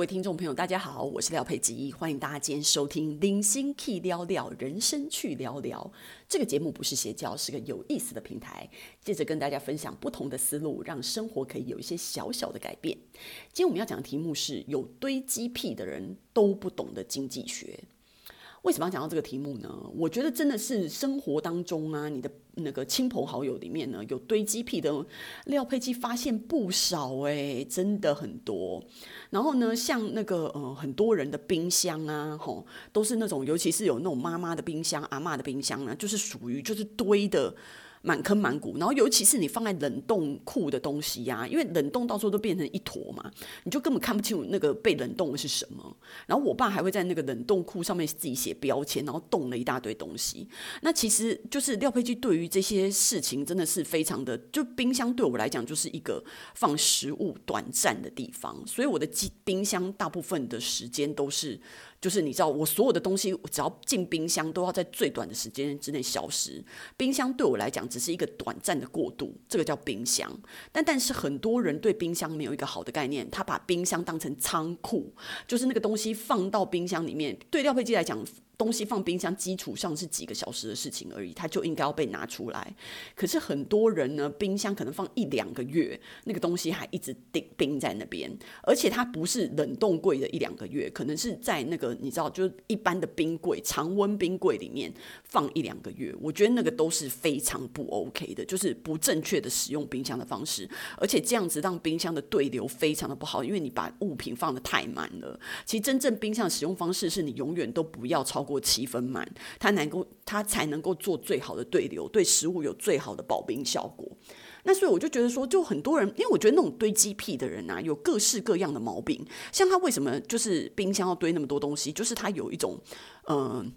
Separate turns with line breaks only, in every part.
各位听众朋友，大家好，我是廖佩吉，欢迎大家今天收听《零星 Key 聊聊人生去聊聊》这个节目，不是邪教，是个有意思的平台，接着跟大家分享不同的思路，让生活可以有一些小小的改变。今天我们要讲的题目是：有堆积癖的人都不懂得经济学。为什么要讲到这个题目呢？我觉得真的是生活当中啊，你的那个亲朋好友里面呢，有堆积癖的料佩基发现不少诶，真的很多。然后呢，像那个呃，很多人的冰箱啊，吼，都是那种，尤其是有那种妈妈的冰箱、阿嬷的冰箱呢，就是属于就是堆的。满坑满谷，然后尤其是你放在冷冻库的东西呀、因为冷冻到时候都变成一坨嘛，你就根本看不清楚那个被冷冻的是什么。然后我爸还会在那个冷冻库上面自己写标签，然后冻了一大堆东西。那其实就是廖佩基对于这些事情真的是非常的，就冰箱对我来讲就是一个放食物短暂的地方，所以我的冰箱大部分的时间都是。就是你知道，我所有的东西我只要进冰箱，都要在最短的时间之内消失。冰箱对我来讲，只是一个短暂的过渡，这个叫冰箱。但但是很多人对冰箱没有一个好的概念，他把冰箱当成仓库，就是那个东西放到冰箱里面。对廖佩基来讲。东西放冰箱，基础上是几个小时的事情而已，它就应该要被拿出来。可是很多人呢，冰箱可能放一两个月，那个东西还一直冰冰在那边，而且它不是冷冻柜的一两个月，可能是在那个你知道，就是一般的冰柜、常温冰柜里面放一两个月。我觉得那个都是非常不 OK 的，就是不正确的使用冰箱的方式，而且这样子让冰箱的对流非常的不好，因为你把物品放得太满了。其实真正冰箱的使用方式是你永远都不要超过过。七分满，它能够，它才能够做最好的对流，对食物有最好的保冰效果。那所以我就觉得说，就很多人，因为我觉得那种堆积癖的人啊，有各式各样的毛病。像他为什么就是冰箱要堆那么多东西，就是他有一种嗯。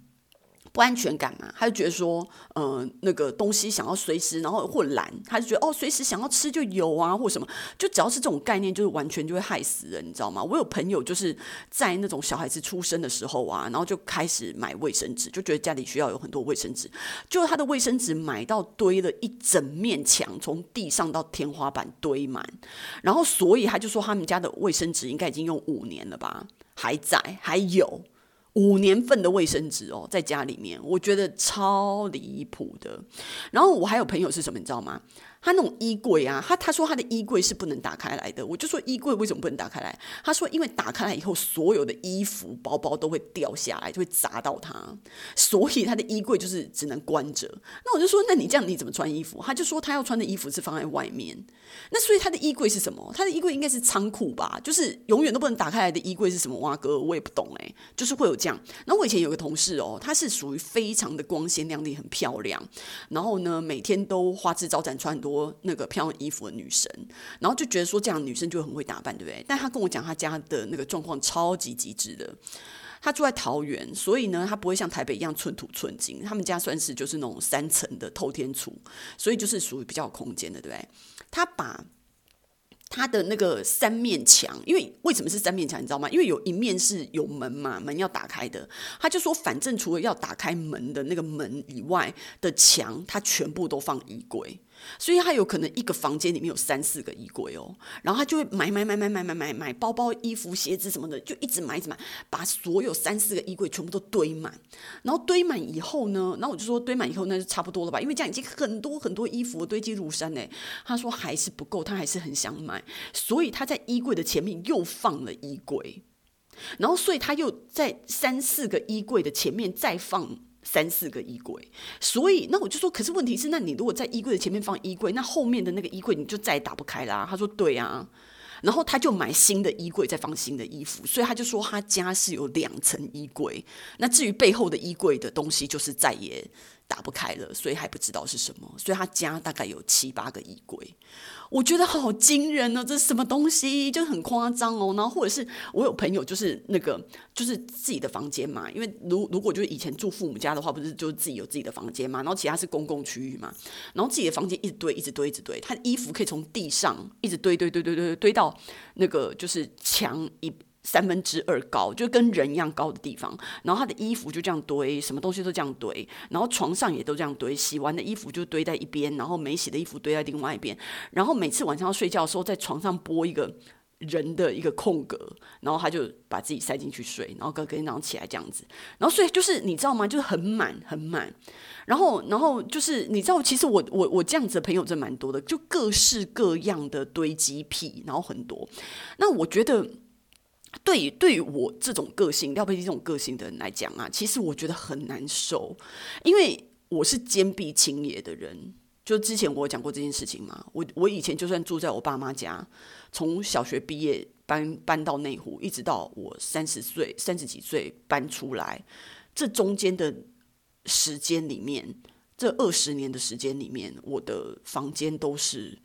不安全感嘛，他就觉得说，呃，那个东西想要随时，然后或懒，他就觉得哦，随时想要吃就有啊，或什么，就只要是这种概念，就是完全就会害死人，你知道吗？我有朋友就是在那种小孩子出生的时候啊，然后就开始买卫生纸，就觉得家里需要有很多卫生纸，就他的卫生纸买到堆了一整面墙，从地上到天花板堆满，然后所以他就说他们家的卫生纸应该已经用五年了吧，还在，还有。五年份的卫生纸哦，在家里面，我觉得超离谱的。然后我还有朋友是什么，你知道吗？他那种衣柜啊，他他说他的衣柜是不能打开来的。我就说衣柜为什么不能打开来？他说因为打开来以后，所有的衣服、包包都会掉下来，就会砸到他，所以他的衣柜就是只能关着。那我就说，那你这样你怎么穿衣服？他就说他要穿的衣服是放在外面。那所以他的衣柜是什么？他的衣柜应该是仓库吧？就是永远都不能打开来的衣柜是什么？哇哥，我也不懂哎、就是会有这样。那我以前有个同事哦，他是属于非常的光鲜亮丽、很漂亮，然后呢，每天都花枝招展，穿很多。那个漂亮衣服的女生，然后就觉得说这样女生就很会打扮，对不对？但她跟我讲，她家的那个状况超级极致的。她住在桃园，所以呢，她不会像台北一样寸土寸金。他们家算是就是那种三层的透天厝，所以就是属于比较有空间的，对不对？她把她的那个三面墙，因为为什么是三面墙？你知道吗？因为有一面是有门嘛，门要打开的。她就说，反正除了要打开门的那个门以外的墙，她全部都放衣柜。所以他有可能一个房间里面有三四个衣柜哦，然后他就会买买买买买买买买包包、衣服、鞋子什么的，就一直买一直买，把所有三四个衣柜全部都堆满。然后堆满以后呢，然后我就说堆满以后那就差不多了吧，因为这样已经很多很多衣服堆积如山呢。他说还是不够，他还是很想买，所以他在衣柜的前面又放了衣柜，然后所以他又在三四个衣柜的前面再放。三四个衣柜，所以那我就说，可是问题是，那你如果在衣柜的前面放衣柜，那后面的那个衣柜你就再也打不开啦。他说对啊，然后他就买新的衣柜，再放新的衣服，所以他就说他家是有两层衣柜。那至于背后的衣柜的东西，就是再也打不开了，所以还不知道是什么。所以他家大概有七八个衣柜。我觉得好惊人哦，这是什么东西？就很夸张哦。然后或者是我有朋友，就是那个就是自己的房间嘛，因为如如果就是以前住父母家的话，不是就是自己有自己的房间嘛，然后其他是公共区域嘛，然后自己的房间一直堆，一直堆，一直堆，他的衣服可以从地上一直堆堆堆堆堆堆堆到那个就是墙一。三分之二高，就跟人一样高的地方，然后他的衣服就这样堆，什么东西都这样堆，然后床上也都这样堆，洗完的衣服就堆在一边，然后没洗的衣服堆在另外一边，然后每次晚上要睡觉的时候，在床上播一个人的一个空格，然后他就把自己塞进去睡，然后隔天早上起来这样子，然后所以就是你知道吗？就是很满很满，然后然后就是你知道，其实我我我这样子的朋友真蛮多的，就各式各样的堆积癖，然后很多。那我觉得对于对于我这种个性廖佩琪这种个性的人来讲啊，其实我觉得很难受，因为我是坚壁清野的人。就之前我有讲过这件事情嘛，我我以前就算住在我爸妈家，从小学毕业搬搬到内湖，一直到我三十岁三十几岁搬出来，这中间的时间里面，这二十年的时间里面，我的房间都是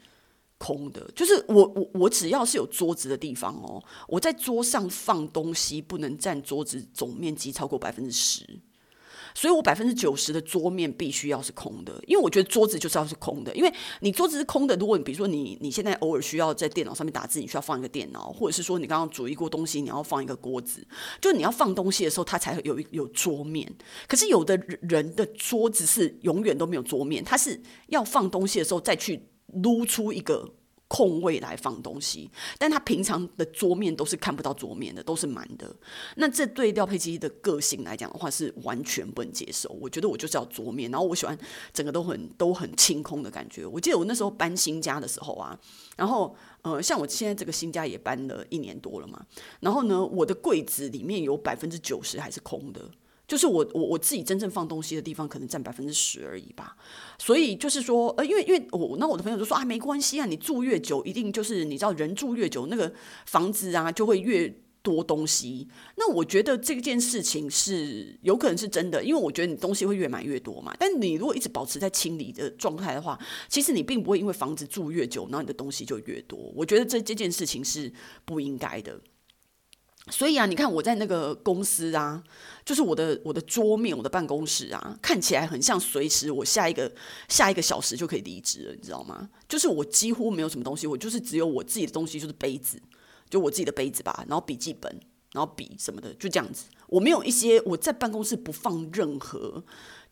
空的，就是我我我只要是有桌子的地方哦，我在桌上放东西不能占桌子总面积超过百分之十。所以我百分之九十的桌面必须要是空的，因为我觉得桌子就是要是空的，因为你桌子是空的，如果你比如说你你现在偶尔需要在电脑上面打字，你需要放一个电脑，或者是说你刚刚煮一锅东西，你要放一个锅子，就你要放东西的时候，它才会有有桌面。可是有的人的桌子是永远都没有桌面，他是要放东西的时候再去撸出一个。空位来放东西，但他平常的桌面都是看不到桌面的，都是满的。那这对廖佩琪的个性来讲的话，是完全不能接受。我觉得我就是要桌面，然后我喜欢整个都很都很清空的感觉。我记得我那时候搬新家的时候啊，然后呃，像我现在这个新家也搬了一年多了嘛，然后呢，我的柜子里面有百分之九十还是空的。就是我我我自己真正放东西的地方，可能占百分之十而已吧。所以就是说，呃，因为因为我那我的朋友就说啊，没关系啊，你住越久，一定就是你知道，人住越久，那个房子啊就会越多东西。那我觉得这件事情是有可能是真的，因为我觉得你东西会越买越多嘛。但你如果一直保持在清理的状态的话，其实你并不会因为房子住越久，然后你的东西就越多。我觉得这这件事情是不应该的。所以啊，你看我在那个公司啊，就是我的我的桌面，我的办公室啊，看起来很像随时我下一个下一个小时就可以离职了，你知道吗？就是我几乎没有什么东西，我就是只有我自己的东西，就是杯子，就我自己的杯子吧，然后笔记本，然后笔什么的，就这样子。我没有一些我在办公室不放任何。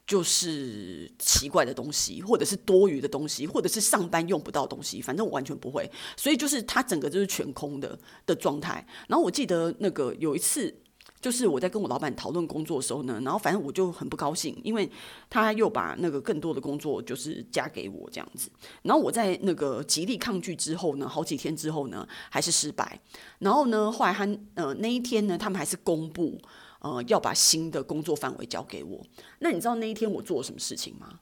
就是奇怪的东西，或者是多余的东西，或者是上班用不到东西，反正我完全不会。所以就是它整个就是全空的的状态。然后我记得那个有一次，就是我在跟我老板讨论工作的时候呢，然后反正我就很不高兴，因为他又把那个更多的工作就是加给我这样子。然后我在那个极力抗拒之后呢，好几天之后呢，还是失败。然后呢，后来他呃那一天呢，他们还是公布。呃，要把新的工作范围交给我。那你知道那一天我做了什么事情吗？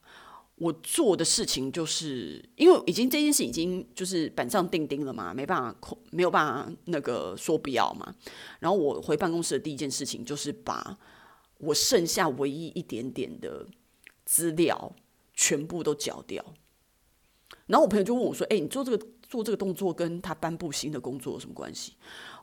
我做的事情就是，因为已经这件事已经就是板上钉钉了嘛，没办法，没有办法那个说不要嘛。然后我回办公室的第一件事情就是把我剩下唯一一点点的资料全部都缴掉。然后我朋友就问我说：“哎，你做这个做这个动作跟他颁布新的工作有什么关系？”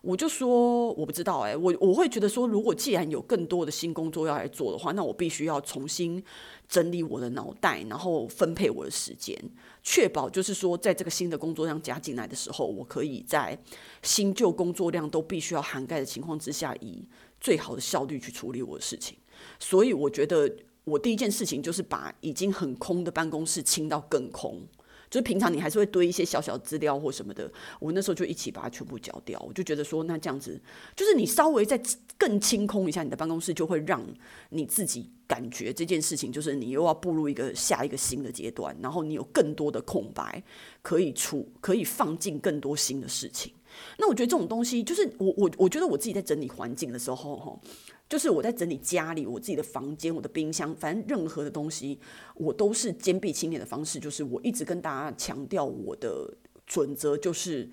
我就说我不知道哎、我我会觉得说，如果既然有更多的新工作要来做的话，那我必须要重新整理我的脑袋，然后分配我的时间，确保就是说，在这个新的工作量加进来的时候，我可以在新旧工作量都必须要涵盖的情况之下，以最好的效率去处理我的事情。所以我觉得我第一件事情就是把已经很空的办公室清到更空。就是平常你还是会堆一些小小资料或什么的，我那时候就一起把它全部交掉。我就觉得说，那这样子，就是你稍微再更清空一下你的办公室，就会让你自己感觉这件事情就是你又要步入一个下一个新的阶段，然后你有更多的空白可以出，可以放进更多新的事情。那我觉得这种东西，就是我我我觉得我自己在整理环境的时候，哈。就是我在整理家里，我自己的房间，我的冰箱，反正任何的东西，我都是坚壁清野的方式。就是我一直跟大家强调我的准则，就是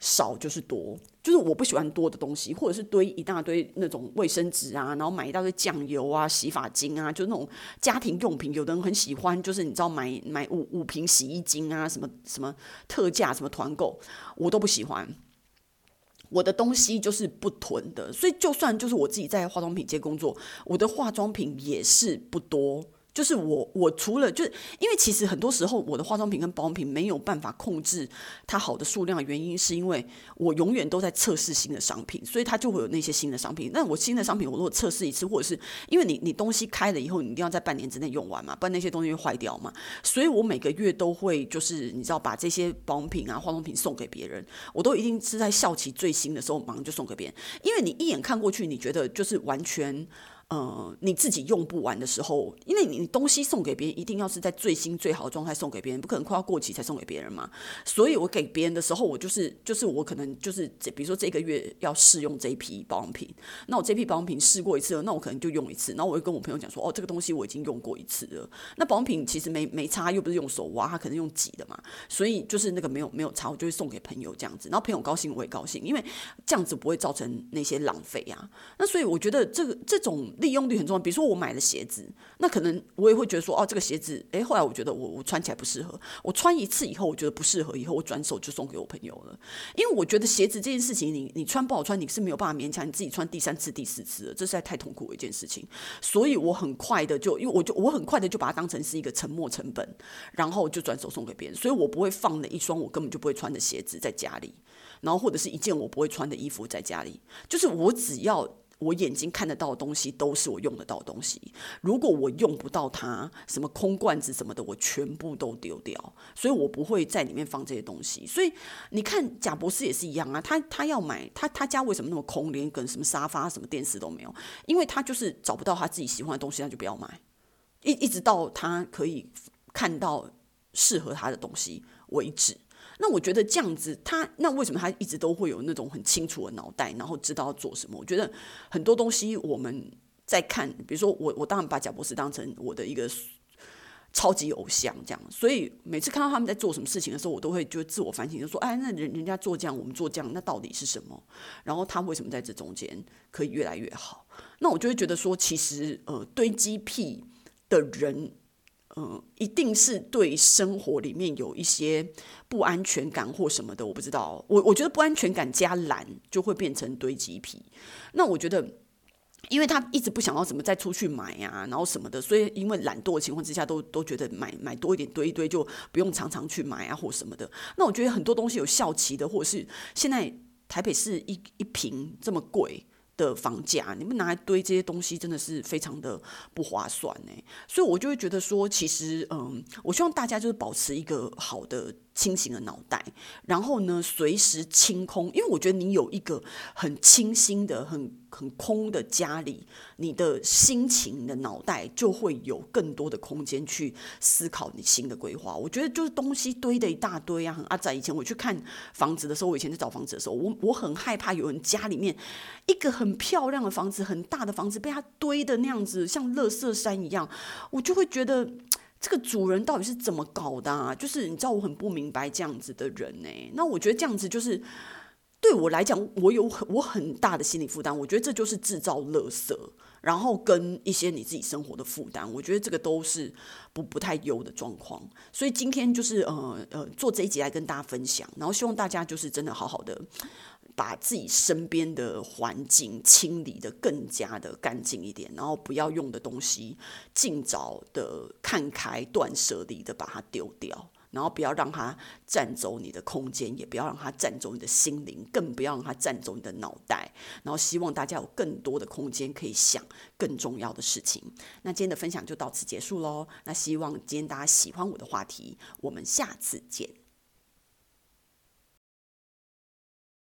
少就是多，就是我不喜欢多的东西，或者是堆一大堆那种卫生纸啊，然后买一大堆酱油啊、洗发精啊，就那种家庭用品。有的人很喜欢，就是你知道买买五五瓶洗衣精啊，什么什么特价，什么团购，我都不喜欢。我的东西就是不囤的，所以就算就是我自己在化妆品街工作，我的化妆品也是不多，就是我，我除了就是因为其实很多时候我的化妆品跟保养品没有办法控制它好的数量原因，是因为我永远都在测试新的商品，所以它就会有那些新的商品。那我新的商品，我如果测试一次，或者是因为你你东西开了以后，你一定要在半年之内用完嘛，不然那些东西会坏掉嘛。所以我每个月都会就是你知道把这些保养品啊、化妆品送给别人，我都一定是在效期最新的时候马上就送给别人，因为你一眼看过去，你觉得就是完全。呃，你自己用不完的时候，因为你东西送给别人，一定要是在最新最好的状态送给别人，不可能快要过期才送给别人嘛。所以我给别人的时候，我就是就是我可能就是，比如说这个月要试用这一批保养品，那我这批保养品试过一次了，那我可能就用一次，然后我会跟我朋友讲说，哦，这个东西我已经用过一次了。那保养品其实没没差，又不是用手挖，它可能用挤的嘛，所以就是那个没有没有差，我就会送给朋友这样子，然后朋友高兴我也高兴，因为这样子不会造成那些浪费啊。那所以我觉得这个这种。利用率很重要，比如说我买了鞋子，那可能我也会觉得说，哦，这个鞋子，诶，后来我觉得我我穿起来不适合，我穿一次以后我觉得不适合，以后我转手就送给我朋友了，因为我觉得鞋子这件事情你，你你穿不好穿，你是没有办法勉强你自己穿第三次、第四次的，这实在太痛苦的一件事情，所以我很快的就，因为我就我很快的就把它当成是一个沉没成本，然后就转手送给别人，所以我不会放了一双我根本就不会穿的鞋子在家里，然后或者是一件我不会穿的衣服在家里，就是我只要。我眼睛看得到的东西都是我用得到的东西。如果我用不到它，什么空罐子什么的，我全部都丢掉。所以我不会在里面放这些东西。所以你看，贾博士也是一样啊。他他要买他他家为什么那么空，连个什么沙发、什么电视都没有？因为他就是找不到他自己喜欢的东西，他就不要买。一一直到他可以看到适合他的东西为止。那我觉得这样子，他那为什么他一直都会有那种很清楚的脑袋，然后知道要做什么？我觉得很多东西我们在看，比如说我，我当然把贾博士当成我的一个超级偶像，这样，所以每次看到他们在做什么事情的时候，我都会就自我反省，就说：哎，那人人家做这样，我们做这样，那到底是什么？然后他为什么在这中间可以越来越好？那我就会觉得说，其实呃，堆积癖的人。嗯，一定是对生活里面有一些不安全感或什么的，我不知道。我我觉得不安全感加懒就会变成堆积癖。那我觉得，因为他一直不想要怎么再出去买啊，然后什么的，所以因为懒惰的情况之下，都都觉得买买多一点堆一堆，就不用常常去买啊或什么的。那我觉得很多东西有效期的，或者是现在台北市一一瓶这么贵。的房价，你们拿来堆这些东西，真的是非常的不划算呢。所以我就会觉得说，其实，嗯，我希望大家就是保持一个好的。清醒的脑袋，然后呢，随时清空，因为我觉得你有一个很清新的、很很空的家里，你的心情的脑袋就会有更多的空间去思考你新的规划。我觉得就是东西堆的一大堆啊，阿仔。以前我去看房子的时候，我以前在找房子的时候，我我很害怕有人家里面一个很漂亮的房子、很大的房子被他堆的那样子，像垃圾山一样，我就会觉得。这个主人到底是怎么搞的啊？就是你知道，我很不明白这样子的人呢。那我觉得这样子就是对我来讲，我有很我很大的心理负担。我觉得这就是制造垃圾，然后跟一些你自己生活的负担。我觉得这个都是不不太优的状况。所以今天就是呃呃做这一集来跟大家分享，然后希望大家就是真的好好的。把自己身边的环境清理得更加的干净一点，然后不要用的东西尽早的看开，断舍离的把它丢掉，然后不要让它占走你的空间，也不要让它占走你的心灵，更不要让它占走你的脑袋。然后希望大家有更多的空间可以想更重要的事情。那今天的分享就到此结束喽。那希望今天大家喜欢我的话题，我们下次见。